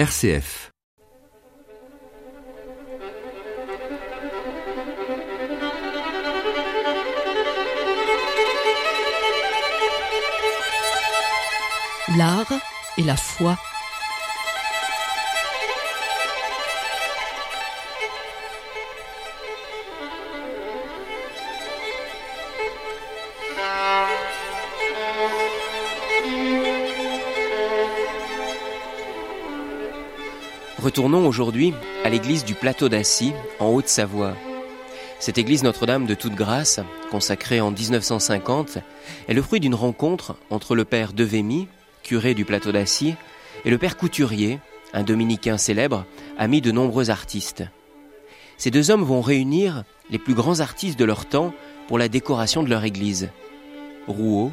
RCF. L'art et la foi. Retournons aujourd'hui à l'église du Plateau d'Assy, en Haute-Savoie. Cette église Notre-Dame de Toute Grâce, consacrée en 1950, est le fruit d'une rencontre entre le père Devémy, curé du Plateau d'Assy, et le père Couturier, un dominicain célèbre, ami de nombreux artistes. Ces deux hommes vont réunir les plus grands artistes de leur temps pour la décoration de leur église. Rouault,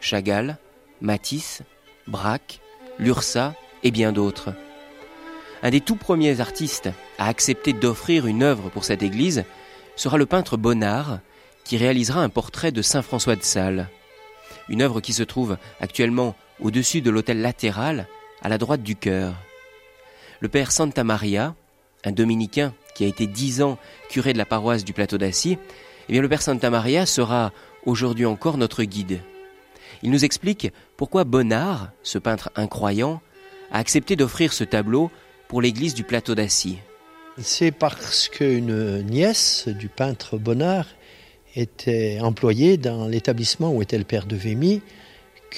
Chagall, Matisse, Braque, Lursa et bien d'autres. Un des tout premiers artistes à accepter d'offrir une œuvre pour cette église sera le peintre Bonnard, qui réalisera un portrait de Saint François de Sales. Une œuvre qui se trouve actuellement au-dessus de l'autel latéral, à la droite du chœur. Le père Santa Maria, un dominicain qui a été dix ans curé de la paroisse du plateau d'Assy, eh bien le père Santa Maria sera aujourd'hui encore notre guide. Il nous explique pourquoi Bonnard, ce peintre incroyant, a accepté d'offrir ce tableau pour l'église du plateau d'Assy C'est parce qu'une nièce du peintre Bonnard était employée dans l'établissement où était le père de Vémy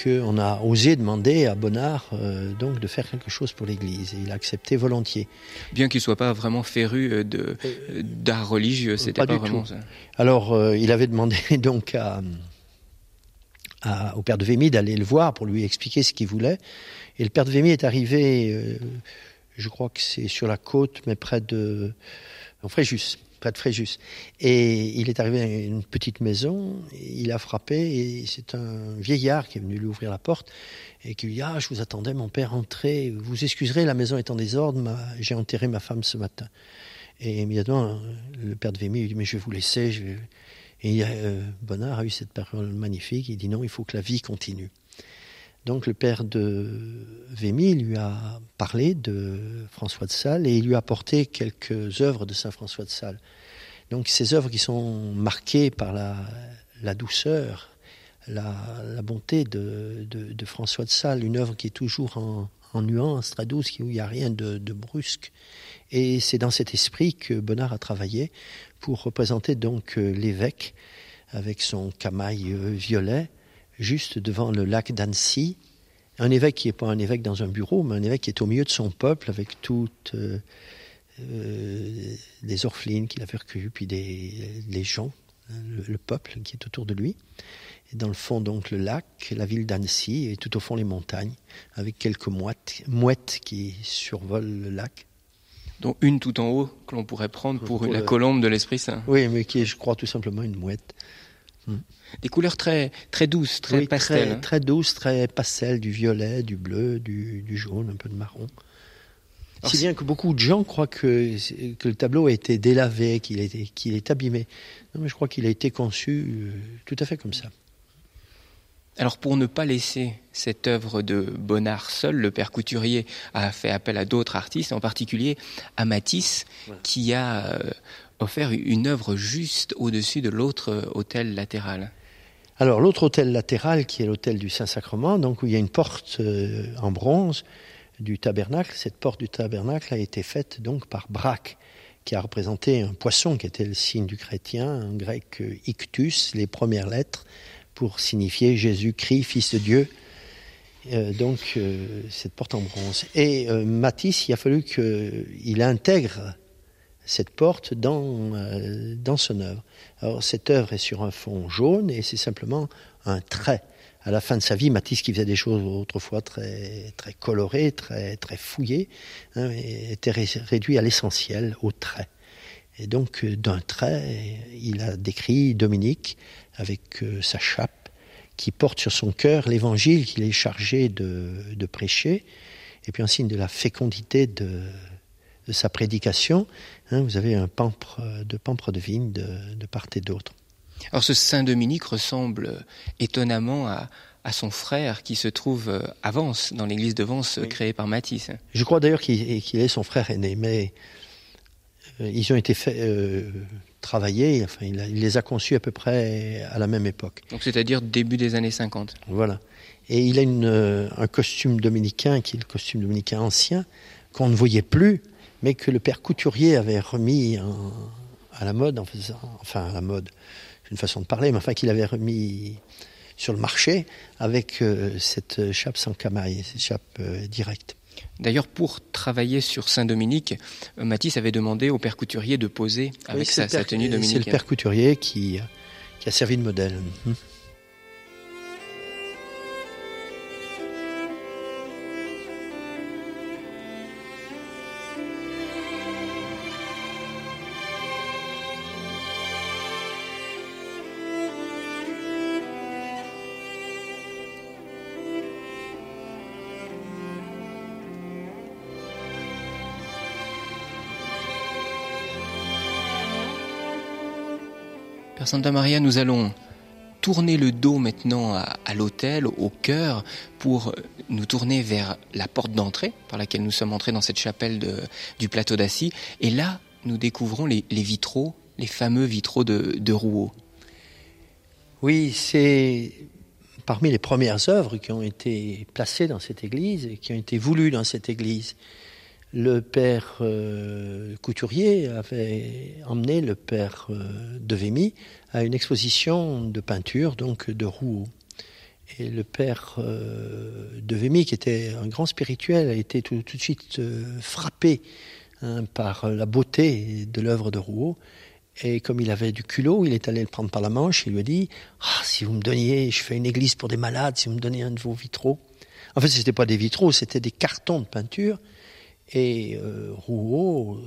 qu'on a osé demander à Bonnard euh, donc de faire quelque chose pour l'Église. Et il a accepté volontiers. Bien qu'il soit pas vraiment féru euh, de euh, d'art religieux, c'était pas, vraiment ça. Alors, euh, il avait demandé donc à, à, au père de Vémy d'aller le voir pour lui expliquer ce qu'il voulait. Et le père de Vémy est arrivé euh, je crois que c'est sur la côte, mais près de Fréjus, près de Fréjus. Et il est arrivé à une petite maison, il a frappé, et c'est un vieillard qui est venu lui ouvrir la porte, et qui lui dit Ah, je vous attendais, mon père, entrez, vous excuserez, la maison est en désordre, j'ai enterré ma femme ce matin. Et immédiatement, le père de Vémy lui dit Mais je vais vous laisser. Je. Et euh, Bonnard a eu cette parole magnifique, il dit Non, il faut que la vie continue. Donc le père de Vémy lui a parlé de François de Sales et il lui a apporté quelques œuvres de Saint François de Sales. Donc ces œuvres qui sont marquées par la, douceur, la, bonté de, François de Sales, une œuvre qui est toujours en, nuance, très douce, où il n'y a rien de, de brusque. Et c'est dans cet esprit que Bonnard a travaillé pour représenter donc l'évêque avec son camail violet, juste devant le lac d'Annecy. Un évêque qui n'est pas un évêque dans un bureau, mais un évêque qui est au milieu de son peuple avec toutes euh, euh, des orphelines qu'il avait recueillies, puis des, des gens, le, le, peuple qui est autour de lui. Et dans le fond, donc, le lac, la ville d'Annecy, et tout au fond, les montagnes, avec quelques mouettes, mouettes qui survolent le lac. Donc une tout en haut que l'on pourrait prendre pour, pour la colombe de l'Esprit Saint. Oui, mais qui est, je crois, tout simplement une mouette. Hmm. Des couleurs très, très douces, très oui, pastel. Très, hein. très douces, très pastel, du violet, du bleu, du, du jaune, un peu de marron. Alors si bien que beaucoup de gens croient que, que le tableau a été délavé, qu'il est, qu'il est abîmé. Non, mais je crois qu'il a été conçu euh, tout à fait comme ça. Alors pour ne pas laisser cette œuvre de Bonnard seul, le père Couturier a fait appel à d'autres artistes, en particulier à Matisse, qui a euh, offert une œuvre juste au-dessus de l'autre hôtel latéral. Alors l'autre hôtel latéral, qui est l'hôtel du Saint-Sacrement, donc où il y a une porte euh, en bronze du tabernacle, cette porte du tabernacle a été faite donc par Braque, qui a représenté un poisson qui était le signe du chrétien, un grec euh, ictus, les premières lettres, pour signifier Jésus-Christ, Fils de Dieu. Euh, donc cette porte en bronze. Et Matisse, il a fallu qu'il intègre cette porte dans, euh, dans son œuvre. Alors cette œuvre est sur un fond jaune et c'est simplement un trait. À la fin de sa vie, Matisse, qui faisait des choses autrefois très, très colorées, très, très fouillées, hein, était ré réduit à l'essentiel, au trait. Et donc, d'un trait, il a décrit Dominique avec euh, sa chape qui porte sur son cœur l'évangile qu'il est chargé de, prêcher, et puis en signe de la fécondité de, de sa prédication, hein, vous avez un pampre de pampre de vigne de, de part et d'autre. Alors ce Saint Dominique ressemble étonnamment à, à son frère qui se trouve euh, à Vence, dans l'église de Vence créée par Matisse. Je crois d'ailleurs qu'il est son frère aîné, mais ils ont été fait, travailler, enfin il, les a conçus à peu près à la même époque. Donc c'est-à-dire début des années 50. Voilà. Et il a une, un costume dominicain qui est le costume dominicain ancien, qu'on ne voyait plus, mais que le père couturier avait remis à la mode, en faisant, enfin à la mode, c'est une façon de parler, mais enfin qu'il avait remis sur le marché avec euh, cette chape sans camaille, cette chape euh, directe. D'ailleurs, pour travailler sur Saint-Dominique, euh, Matisse avait demandé au père couturier de poser avec sa, tenue dominicaine. C'est le père couturier qui, qui a servi de modèle. Santa Maria, nous allons tourner le dos maintenant à, l'autel, au cœur, pour nous tourner vers la porte d'entrée par laquelle nous sommes entrés dans cette chapelle du plateau d'Assis. Et là, nous découvrons les, vitraux, les fameux vitraux de, de Rouault. Oui, c'est parmi les premières œuvres qui ont été placées dans cette église et qui ont été voulues dans cette église le père euh, Couturier avait emmené le père euh, de Vémy à une exposition de peinture, donc de Rouault. Et le père euh, de Vémy, qui était un grand spirituel, a été tout, de suite frappé hein, par la beauté de l'œuvre de Rouault. Et comme il avait du culot, il est allé le prendre par la manche. Il lui a dit ah, Si vous me donniez, je fais une église pour des malades, si vous me donniez un de vos vitraux. En fait, ce n'était pas des vitraux, c'était des cartons de peinture et euh, Rouault,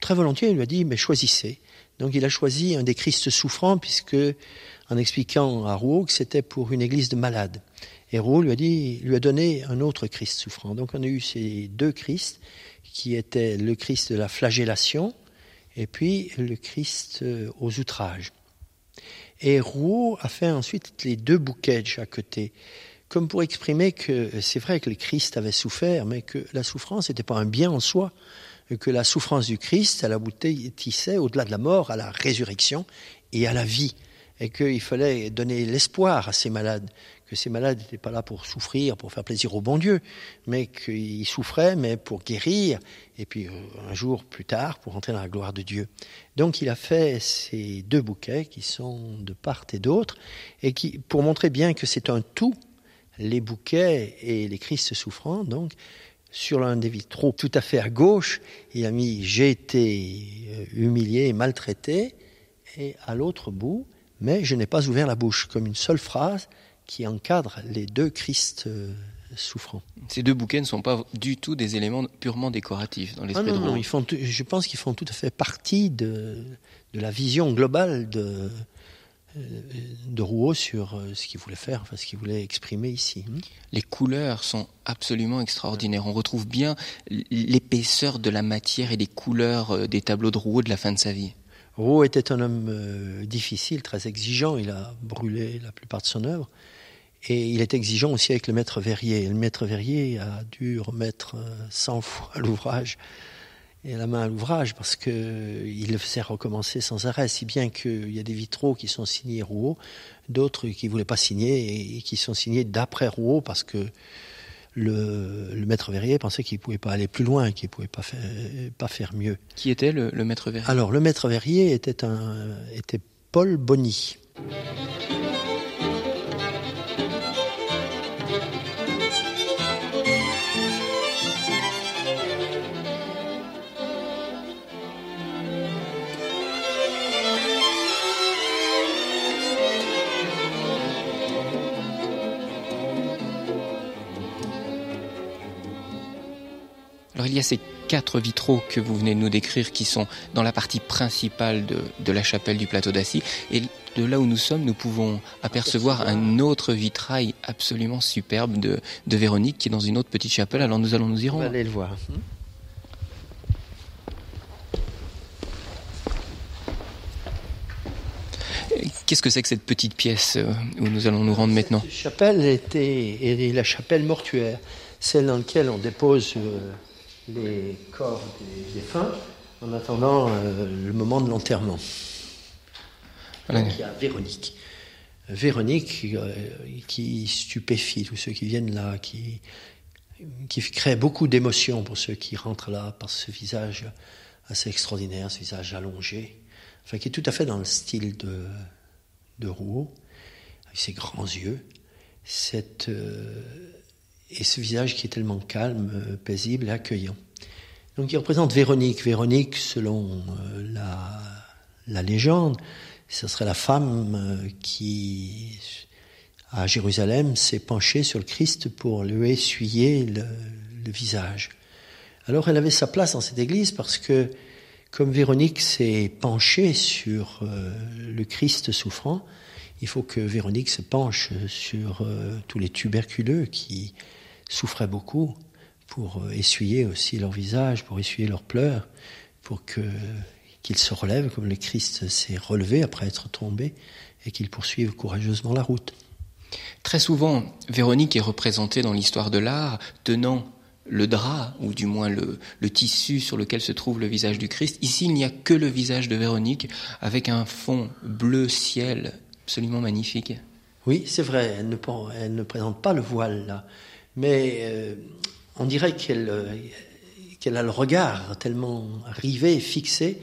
très volontiers, lui a dit, mais choisissez. Donc il a choisi un des Christ souffrants, puisque, en expliquant à Rouault que c'était pour une église de malades. Et Rouault lui a, dit, lui a donné un autre Christ souffrant. Donc on a eu ces deux Christ, qui étaient le Christ de la flagellation, et puis le Christ euh, aux outrages. Et Rouault a fait ensuite les deux bouquets de chaque côté comme pour exprimer que c'est vrai que le Christ avait souffert, mais que la souffrance n'était pas un bien en soi, que la souffrance du Christ, elle aboutissait au-delà de la mort, à la résurrection et à la vie, et qu'il fallait donner l'espoir à ces malades, que ces malades n'étaient pas là pour souffrir, pour faire plaisir au bon Dieu, mais qu'ils souffraient, mais pour guérir, et puis euh, un jour plus tard, pour entrer dans la gloire de Dieu. Donc il a fait ces deux bouquets qui sont de part et d'autre, et qui, pour montrer bien que c'est un tout, les bouquets et les Christ souffrants. Donc, sur l'un des vitraux, tout à fait à gauche, il a mis J'ai été euh, humilié et maltraité, et à l'autre bout, mais je n'ai pas ouvert la bouche, comme une seule phrase qui encadre les deux Christ euh, souffrants. Ces deux bouquets ne sont pas du tout des éléments purement décoratifs dans l'esprit ah non, non, ils font, je pense qu'ils font tout à fait partie de, de la vision globale de, de Rouault sur euh, ce qu'il voulait faire, enfin ce qu'il voulait exprimer ici. Hmm Les couleurs sont absolument extraordinaires. On retrouve bien l'épaisseur de la matière et des couleurs euh, des tableaux de Rouault de la fin de sa vie. Rouault était un homme euh, difficile, très exigeant. Il a brûlé la plupart de son œuvre. Et il est exigeant aussi avec le maître verrier. Le maître verrier a dû remettre 100 fois l'ouvrage et la main à l'ouvrage parce qu'il le faisait recommencer sans arrêt, si bien qu'il y a des vitraux qui sont signés Rouault, d'autres qui ne voulaient pas signer et qui sont signés d'après Rouault parce que le, maître verrier pensait qu'il ne pouvait pas aller plus loin, qu'il ne pouvait pas faire, pas faire mieux. Qui était le, maître verrier? Alors, le maître verrier était, un, était Paul Bonny. Alors il y a ces quatre vitraux que vous venez de nous décrire qui sont dans la partie principale de, la chapelle du plateau d'Assis. Et de là où nous sommes, nous pouvons apercevoir un autre vitrail absolument superbe de, Véronique qui est dans une autre petite chapelle. Alors nous allons nous y rendre. On va aller le voir. Qu'est-ce que c'est que cette petite pièce euh, où nous allons nous rendre maintenant? Cette chapelle était la chapelle mortuaire, celle dans laquelle on dépose euh, les corps des défunts en attendant euh, le moment de l'enterrement. il y a Véronique. Véronique qui stupéfie tous ceux qui viennent là, qui, qui crée beaucoup d'émotions pour ceux qui rentrent là par ce visage assez extraordinaire, ce visage allongé, enfin qui est tout à fait dans le style de, de Rouault, avec ses grands yeux, cette, euh, et ce visage qui est tellement calme, euh, paisible et accueillant. Donc il représente Véronique. Véronique, selon euh, la, légende, ce serait la femme qui, à Jérusalem, s'est penchée sur le Christ pour lui essuyer le, visage. Alors elle avait sa place dans cette église parce que comme Véronique s'est penchée sur euh, le Christ souffrant, il faut que Véronique se penche sur euh, tous les tuberculeux qui souffraient beaucoup pour euh, essuyer aussi leur visage, pour essuyer leurs pleurs, pour que qu'ils se relèvent comme le Christ s'est relevé après être tombé et qu'ils poursuivent courageusement la route. Très souvent, Véronique est représentée dans l'histoire de l'art tenant le drap, ou du moins le, tissu sur lequel se trouve le visage du Christ. Ici, il n'y a que le visage de Véronique, avec un fond bleu ciel absolument magnifique. Oui, c'est vrai, elle ne, présente pas le voile là, mais euh, on dirait qu'elle euh, qu'elle a le regard tellement rivé, fixé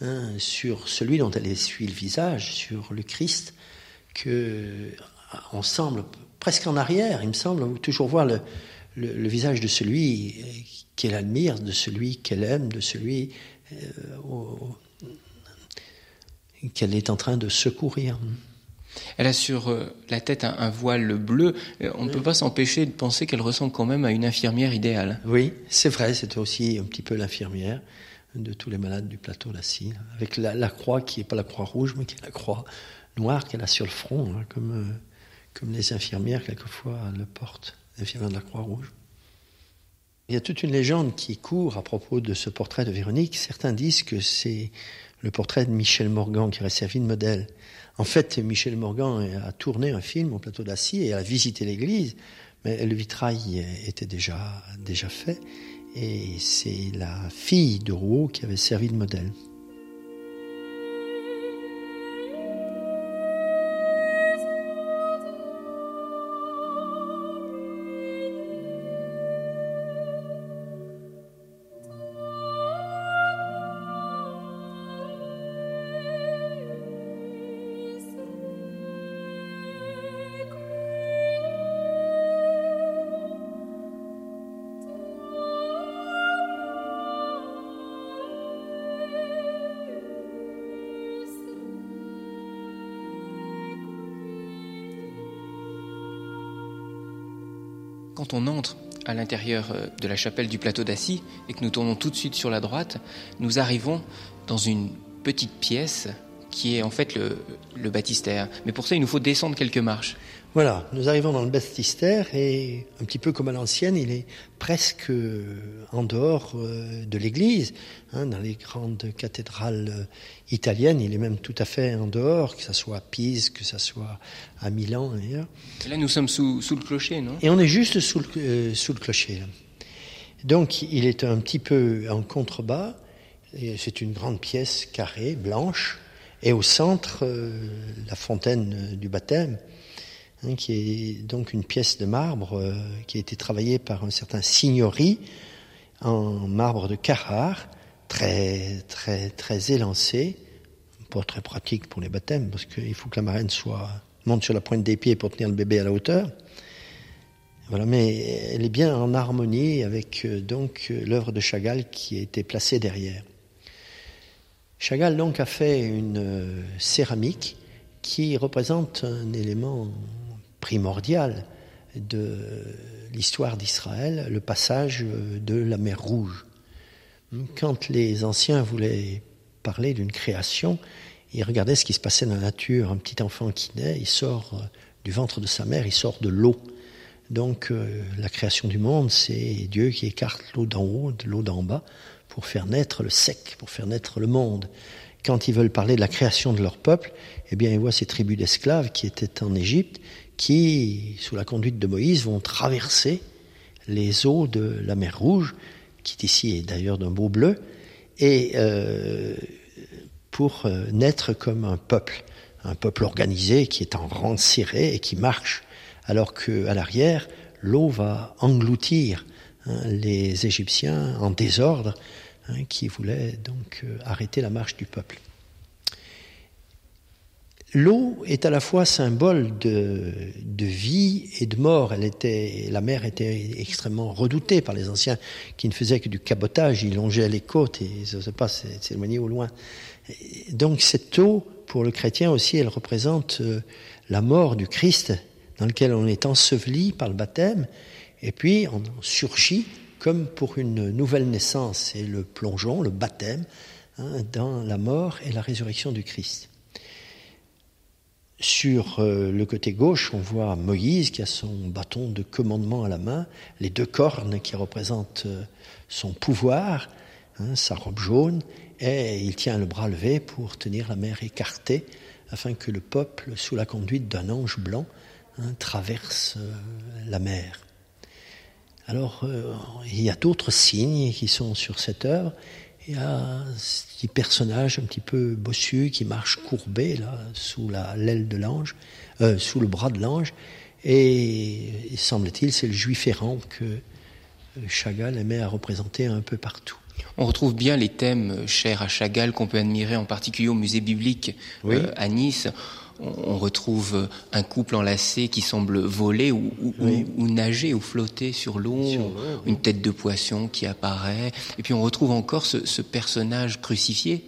hein, sur celui dont elle essuie le visage, sur le Christ, que on semble presque en arrière, il me semble, toujours voir le, visage de celui qu'elle admire, de celui qu'elle aime, de celui euh, qu'elle est en train de secourir. Elle a sur euh, la tête un, voile bleu. Euh, on ne peut pas s'empêcher de penser qu'elle ressemble quand même à une infirmière idéale. Oui, c'est vrai, c'est aussi un petit peu l'infirmière de tous les malades du plateau d'Assis, avec la, croix qui n'est pas la croix rouge, mais qui est la croix noire qu'elle a sur le front, hein, comme, comme les infirmières quelquefois le portent l'infirmière de la Croix-Rouge. Il y a toute une légende qui court à propos de ce portrait de Véronique. Certains disent que c'est le portrait de Michel Morgan qui aurait servi de modèle. En fait, Michel Morgan a tourné un film au plateau d'Assis et a visité l'église, mais le vitrail était déjà, déjà fait. Et c'est la fille de Rouault qui avait servi de modèle. Quand on entre à l'intérieur euh, de la chapelle du plateau d'Assis et que nous tournons tout de suite sur la droite, nous arrivons dans une petite pièce qui est en fait le, le baptistère. Mais pour ça, il nous faut descendre quelques marches. Voilà, nous arrivons dans le baptistère et un petit peu comme à l'ancienne, il est presque en dehors euh, de l'église. Hein, dans les grandes cathédrales euh, italiennes, il est même tout à fait en dehors, que ce soit à Pise, que ce soit à Milan d'ailleurs. Là, nous sommes sous, sous, le clocher, non? Et on est juste sous le, euh, sous le clocher. Donc, il est un petit peu en contrebas. C'est une grande pièce carrée, blanche, et au centre, la fontaine du baptême. Hein, qui est donc une pièce de marbre euh, qui a été travaillée par un certain Signori en marbre de Carrare, très très très élancé, pas très pratique pour les baptêmes parce qu'il faut que la marraine soit monte sur la pointe des pieds pour tenir le bébé à la hauteur. Voilà, mais elle est bien en harmonie avec euh, donc l'œuvre de Chagall qui a été placée derrière. Chagall donc a fait une euh, céramique qui représente un élément primordial de l'histoire d'Israël, le passage de la mer Rouge. Quand les anciens voulaient parler d'une création, ils regardaient ce qui se passait dans la nature. Un petit enfant qui naît, il sort du ventre de sa mère, il sort de l'eau. Donc euh, la création du monde, c'est Dieu qui écarte l'eau d'en haut de l'eau d'en bas pour faire naître le sec, pour faire naître le monde quand ils veulent parler de la création de leur peuple, eh bien, ils voient ces tribus d'esclaves qui étaient en Égypte, qui, sous la conduite de Moïse, vont traverser les eaux de la mer Rouge, qui ici est d'ailleurs d'un beau bleu, et euh, pour euh, naître comme un peuple, un peuple organisé qui est en rang serré et qui marche, alors qu'à l'arrière, l'eau va engloutir hein, les Égyptiens en désordre hein, qui voulaient donc euh, arrêter la marche du peuple. L'eau est à la fois symbole de, vie et de mort. Elle était, la mer était extrêmement redoutée par les anciens qui ne faisaient que du cabotage. Ils longeaient les côtes et ils n'osaient pas s'éloigner au loin. Donc cette eau, pour le chrétien aussi, elle représente euh, la mort du Christ dans lequel on est enseveli par le baptême et puis on surgit comme pour une nouvelle naissance. C'est le plongeon, le baptême, hein, dans la mort et la résurrection du Christ. Sur euh, le côté gauche, on voit Moïse qui a son bâton de commandement à la main, les deux cornes qui représentent euh, son pouvoir, hein, sa robe jaune, et il tient le bras levé pour tenir la mer écartée, afin que le peuple, sous la conduite d'un ange blanc, hein, traverse euh, la mer. Alors, il y a d'autres signes qui sont sur cette œuvre, il y a un petit personnage un petit peu bossu qui marche courbé là sous l'aile de l'ange, euh, sous le bras de l'ange. Et semble-t-il, c'est le juif errant que Chagall aimait à représenter un peu partout. On retrouve bien les thèmes chers à Chagall qu'on peut admirer en particulier au musée biblique euh, à Nice on retrouve un couple enlacé qui semble voler ou, nager ou flotter sur l'eau, une tête de poisson qui apparaît, et puis on retrouve encore ce, personnage crucifié.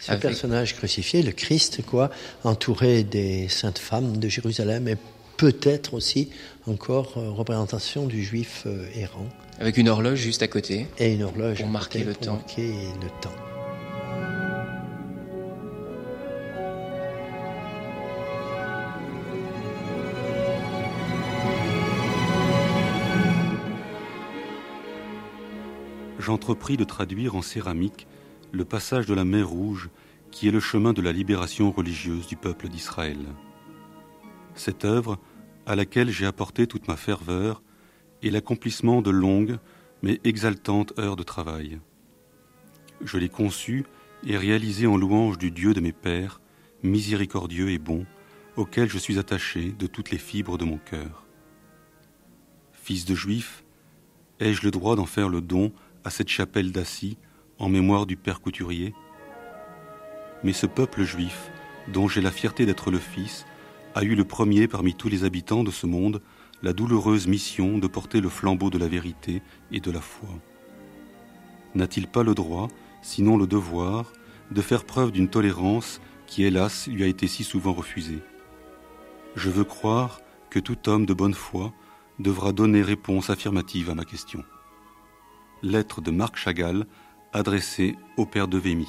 Ce personnage crucifié, le Christ, quoi, entouré des saintes femmes de Jérusalem, et peut-être aussi encore euh, représentation du juif euh, errant. Avec une horloge juste à côté. Et une horloge pour marquer le temps. Marquer le temps. J'entrepris de traduire en céramique le passage de la mer Rouge qui est le chemin de la libération religieuse du peuple d'Israël. Cette œuvre, à laquelle j'ai apporté toute ma ferveur, est l'accomplissement de longues mais exaltantes heures de travail. Je l'ai conçue et réalisée en louange du Dieu de mes pères, miséricordieux et bon, auquel je suis attaché de toutes les fibres de mon cœur. Fils de juif, ai-je le droit d'en faire le don à cette chapelle d'Assis en mémoire du père couturier. Mais ce peuple juif, dont j'ai la fierté d'être le fils, a eu le premier parmi tous les habitants de ce monde la douloureuse mission de porter le flambeau de la vérité et de la foi. N'a-t-il pas le droit, sinon le devoir, de faire preuve d'une tolérance qui, hélas, lui a été si souvent refusée? Je veux croire que tout homme de bonne foi devra donner réponse affirmative à ma question lettre de Marc Chagall adressée au père de Vémy.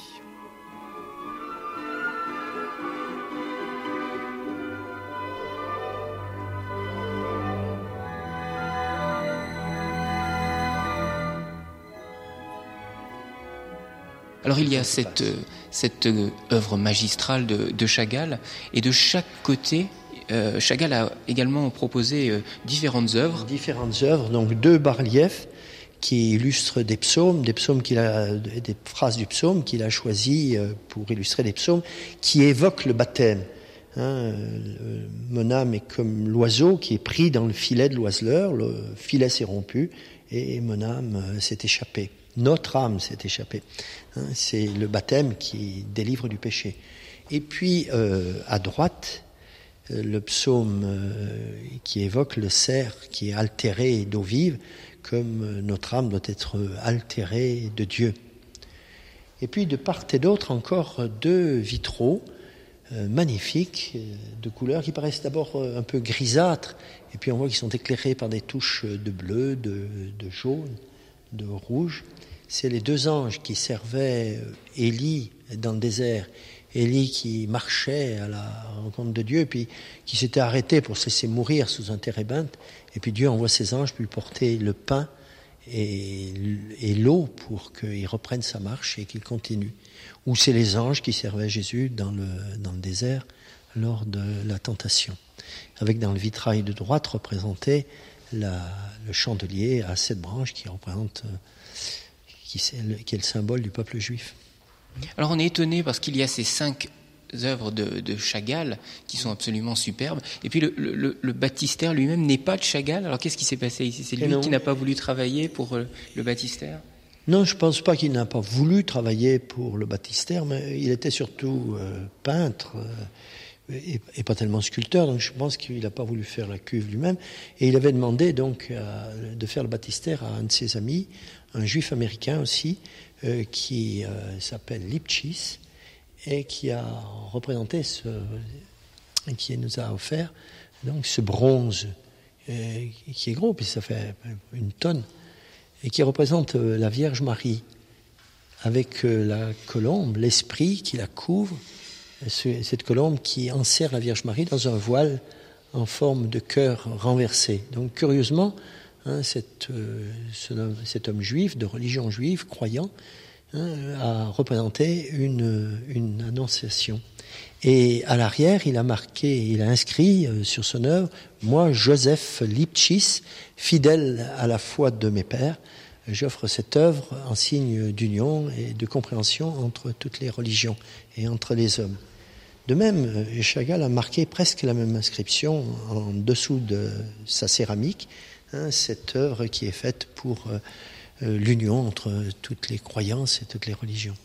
Alors il y a cette, cette œuvre magistrale de, Chagall, et de chaque côté, euh, Chagall a également proposé euh, différentes œuvres. Différentes œuvres, donc deux bas-reliefs qui illustre des psaumes, des psaumes qu'il a, des phrases du psaume qu'il a choisies euh, pour illustrer des psaumes qui évoquent le baptême. Hein, euh, mon âme est comme l'oiseau qui est pris dans le filet de l'oiseleur, le filet s'est rompu et mon âme euh, s'est échappée. Notre âme s'est échappée. Hein, c'est le baptême qui délivre du péché. Et puis à droite, le psaume qui évoque le cerf qui est altéré d'eau vive comme notre âme doit être altérée de Dieu. Et puis de part et d'autre encore deux vitraux euh, magnifiques euh, de couleurs qui paraissent d'abord euh, un peu grisâtres et puis on voit qu'ils sont éclairés par des touches de bleu, de, jaune, de rouge. C'est les deux anges qui servaient Élie dans le désert. Élie qui marchait à la rencontre de Dieu, puis qui s'était arrêté pour se laisser mourir sous un térébinthe. Et puis Dieu envoie ses anges lui porter le pain et, l'eau pour qu'il reprenne sa marche et qu'il continue. Ou c'est les anges qui servaient Jésus dans le, dans le désert lors de la tentation. Avec dans le vitrail de droite représenté le chandelier à sept branches qui représente, euh, qui est le symbole du peuple juif. Alors on est étonné parce qu'il y a ces cinq œuvres de, de, Chagall qui sont absolument superbes. Et puis le, le, le baptistère lui-même n'est pas de Chagall. Alors qu'est-ce qui s'est passé ici? C'est lui qui n'a pas voulu travailler pour euh, le baptistère? Non, je ne pense pas qu'il n'a pas voulu travailler pour le baptistère, mais il était surtout euh, peintre. Euh, et, pas tellement sculpteur, donc je pense qu'il n'a pas voulu faire la cuve lui-même. Et il avait demandé donc de faire le baptistère à un de ses amis, un juif américain aussi, euh, qui euh, s'appelle Lipchitz, et qui a représenté ce, qui nous a offert donc ce bronze euh, qui est gros, puis ça fait une tonne, et qui représente la Vierge Marie avec la colombe, l'esprit qui la couvre, cette colombe qui enserre la Vierge Marie dans un voile en forme de cœur renversé. Donc curieusement, hein, cet, euh, homme, cet, homme, juif, de religion juive, croyant, hein, a représenté une, annonciation. Et à l'arrière, il a marqué, il a inscrit euh, sur son œuvre, moi, Joseph Lipchitz, fidèle à la foi de mes pères, j'offre cette œuvre en signe d'union et de compréhension entre toutes les religions et entre les hommes. De même, Chagall a marqué presque la même inscription en dessous de sa céramique, hein, cette œuvre qui est faite pour euh, l'union entre toutes les croyances et toutes les religions.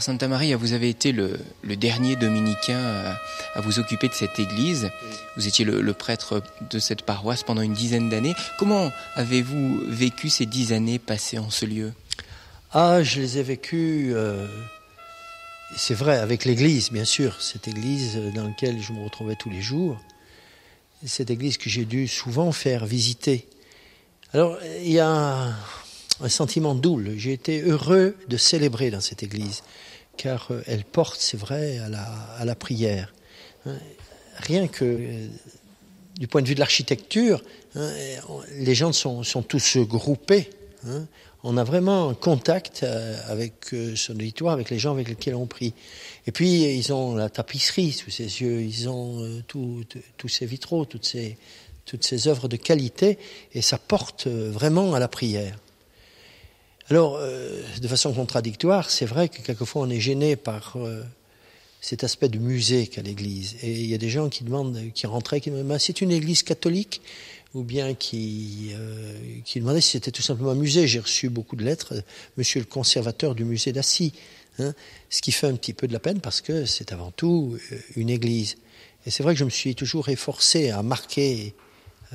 Santa Maria, vous avez été le, dernier dominicain à, à, vous occuper de cette église. Vous étiez le, le prêtre de cette paroisse pendant une dizaine d'années. Comment avez-vous vécu ces dix années passées en ce lieu? Ah, je les ai vécues, euh, c'est vrai, avec l'église, bien sûr. Cette église dans laquelle je me retrouvais tous les jours. Cette église que j'ai dû souvent faire visiter. Alors, il y a un sentiment double. J'ai été heureux de célébrer dans cette église, car euh, elle porte, c'est vrai, à la, prière. Hein, rien que euh, du point de vue de l'architecture, hein, les gens sont, tous groupés. Hein, on a vraiment un contact euh, avec son auditoire, avec les gens avec lesquels on prie. Et puis, ils ont la tapisserie sous ses yeux, ils ont tous ces vitraux, toutes ces œuvres de qualité, et ça porte vraiment à la prière. Alors, euh, de façon contradictoire, c'est vrai que quelquefois on est gêné par euh, cet aspect de musée qu'a l'Église. Et il y a des gens qui demandent, qui rentraient, qui me demandent, c'est une Église catholique? Ou bien qui, euh, qui demandaient si c'était tout simplement un musée. J'ai reçu beaucoup de lettres, Monsieur le conservateur du musée d'Assy, hein, ce qui fait un petit peu de la peine parce que c'est avant tout une Église. Et c'est vrai que je me suis toujours efforcé à marquer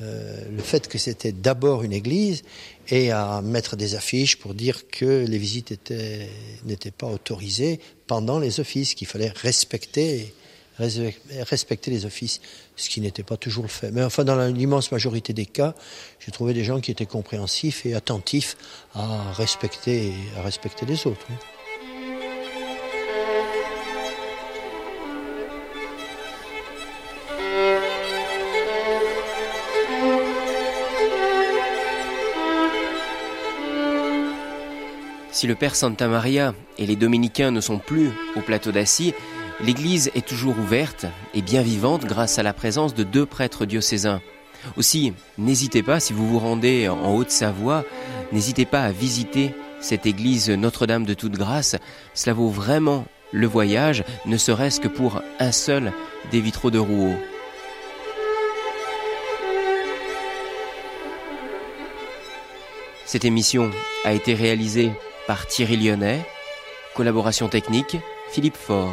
euh, le fait que c'était d'abord une église et à mettre des affiches pour dire que les visites n'étaient pas autorisées pendant les offices, qu'il fallait respecter, respecter les offices, ce qui n'était pas toujours le fait. Mais enfin, dans l'immense majorité des cas, j'ai trouvé des gens qui étaient compréhensifs et attentifs à respecter, à respecter les autres. Oui. Si le Père Santa Maria et les dominicains ne sont plus au plateau d'Assis, l'église est toujours ouverte et bien vivante grâce à la présence de deux prêtres diocésains. Aussi, n'hésitez pas, si vous vous rendez en Haute-Savoie, n'hésitez pas à visiter cette église Notre-Dame de Toute Grâce. Cela vaut vraiment le voyage, ne serait-ce que pour un seul des vitraux de Rouault. Cette émission a été réalisée par Thierry Lyonnais, collaboration technique Philippe Faure.